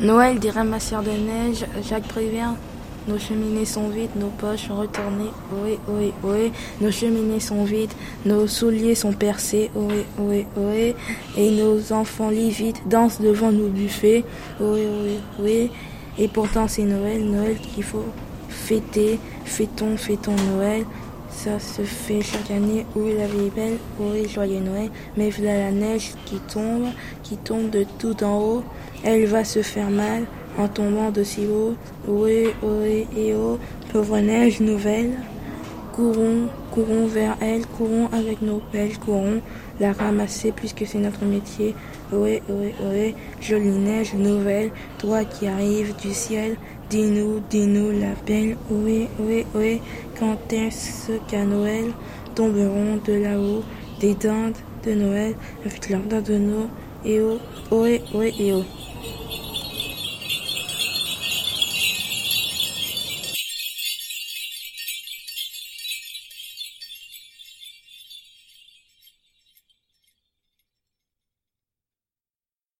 Noël, des ramasseurs de neige, Jacques Prévert. Nos cheminées sont vides, nos poches sont retournées, ohé, ohé, ohé. Nos cheminées sont vides, nos souliers sont percés, ohé, ohé, ohé. Et nos enfants livides dansent devant nos buffets, ohé, ohé, ohé. Et pourtant c'est Noël, Noël qu'il faut fêter, fêtons, fêtons Noël. Ça se fait chaque année, oui la vie est belle, oui joyeux Noël, mais voilà la neige qui tombe, qui tombe de tout en haut, elle va se faire mal en tombant de si haut, oui, oui et oh, pauvre neige nouvelle, courons, courons vers elle, courons avec nos pelles, courons la ramasser puisque c'est notre métier, oui, oui, oui, jolie neige nouvelle, toi qui arrives du ciel, dis-nous, dis-nous la belle, oui, oui, oui, quand est-ce qu'à Noël tomberont de là-haut des dindes de Noël avec leurs de et oh, ohé, ohé et oh.